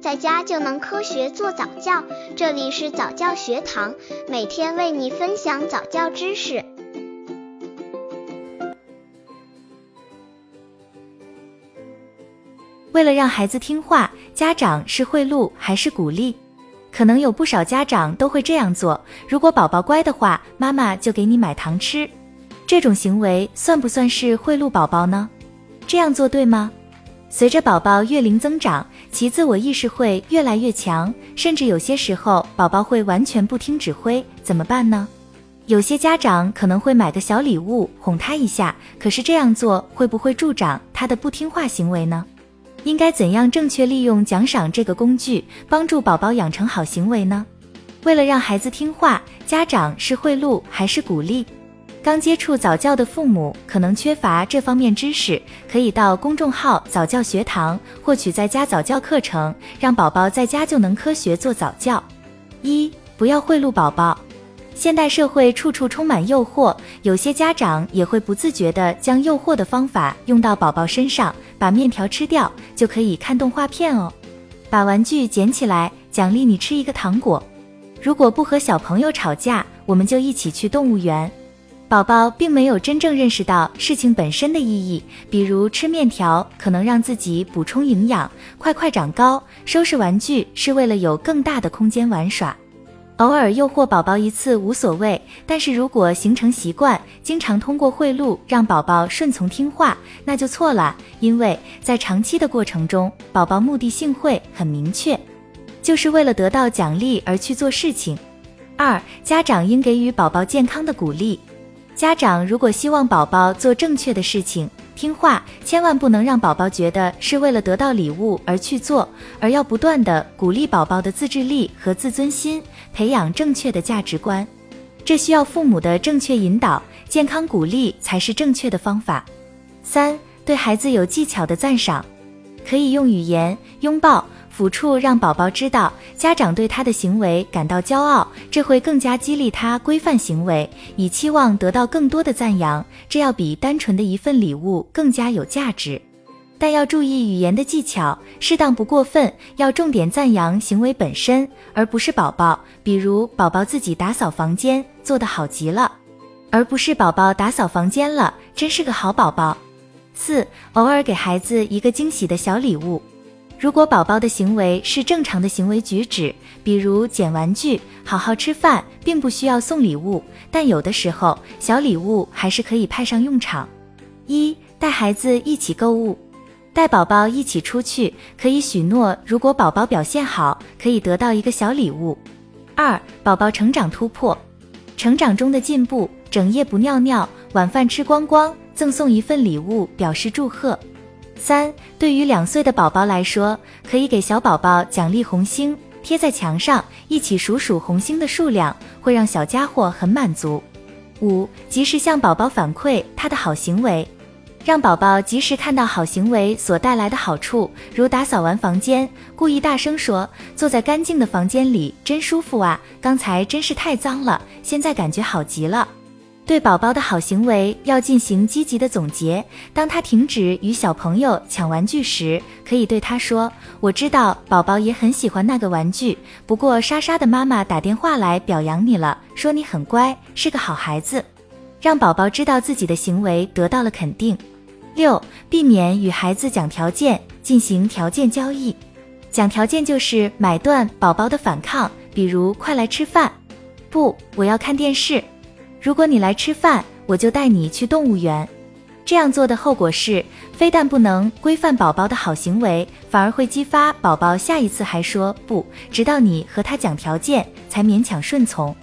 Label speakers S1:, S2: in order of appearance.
S1: 在家就能科学做早教。这里是早教学堂，每天为你分享早教知识。
S2: 为了让孩子听话，家长是贿赂还是鼓励？可能有不少家长都会这样做。如果宝宝乖的话，妈妈就给你买糖吃。这种行为算不算是贿赂宝宝呢？这样做对吗？随着宝宝月龄增长，其自我意识会越来越强，甚至有些时候宝宝会完全不听指挥，怎么办呢？有些家长可能会买个小礼物哄他一下，可是这样做会不会助长他的不听话行为呢？应该怎样正确利用奖赏这个工具，帮助宝宝养成好行为呢？为了让孩子听话，家长是贿赂还是鼓励？刚接触早教的父母可能缺乏这方面知识，可以到公众号早教学堂获取在家早教课程，让宝宝在家就能科学做早教。一、不要贿赂宝宝。现代社会处处充满诱惑，有些家长也会不自觉地将诱惑的方法用到宝宝身上，把面条吃掉就可以看动画片哦，把玩具捡起来奖励你吃一个糖果。如果不和小朋友吵架，我们就一起去动物园。宝宝并没有真正认识到事情本身的意义，比如吃面条可能让自己补充营养，快快长高；收拾玩具是为了有更大的空间玩耍。偶尔诱惑宝宝一次无所谓，但是如果形成习惯，经常通过贿赂让宝宝顺从听话，那就错了。因为在长期的过程中，宝宝目的性会很明确，就是为了得到奖励而去做事情。二，家长应给予宝宝健康的鼓励。家长如果希望宝宝做正确的事情，听话，千万不能让宝宝觉得是为了得到礼物而去做，而要不断的鼓励宝宝的自制力和自尊心，培养正确的价值观。这需要父母的正确引导，健康鼓励才是正确的方法。三，对孩子有技巧的赞赏，可以用语言、拥抱。抚触让宝宝知道家长对他的行为感到骄傲，这会更加激励他规范行为，以期望得到更多的赞扬。这要比单纯的一份礼物更加有价值。但要注意语言的技巧，适当不过分，要重点赞扬行为本身，而不是宝宝。比如宝宝自己打扫房间做得好极了，而不是宝宝打扫房间了，真是个好宝宝。四，偶尔给孩子一个惊喜的小礼物。如果宝宝的行为是正常的行为举止，比如捡玩具、好好吃饭，并不需要送礼物，但有的时候小礼物还是可以派上用场。一带孩子一起购物，带宝宝一起出去，可以许诺，如果宝宝表现好，可以得到一个小礼物。二宝宝成长突破，成长中的进步，整夜不尿尿，晚饭吃光光，赠送一份礼物表示祝贺。三，对于两岁的宝宝来说，可以给小宝宝奖励红星，贴在墙上，一起数数红星的数量，会让小家伙很满足。五，及时向宝宝反馈他的好行为，让宝宝及时看到好行为所带来的好处，如打扫完房间，故意大声说：“坐在干净的房间里真舒服啊，刚才真是太脏了，现在感觉好极了。”对宝宝的好行为要进行积极的总结。当他停止与小朋友抢玩具时，可以对他说：“我知道宝宝也很喜欢那个玩具，不过莎莎的妈妈打电话来表扬你了，说你很乖，是个好孩子。”让宝宝知道自己的行为得到了肯定。六、避免与孩子讲条件，进行条件交易。讲条件就是买断宝宝的反抗，比如“快来吃饭”，“不，我要看电视”。如果你来吃饭，我就带你去动物园。这样做的后果是，非但不能规范宝宝的好行为，反而会激发宝宝下一次还说不，直到你和他讲条件才勉强顺从。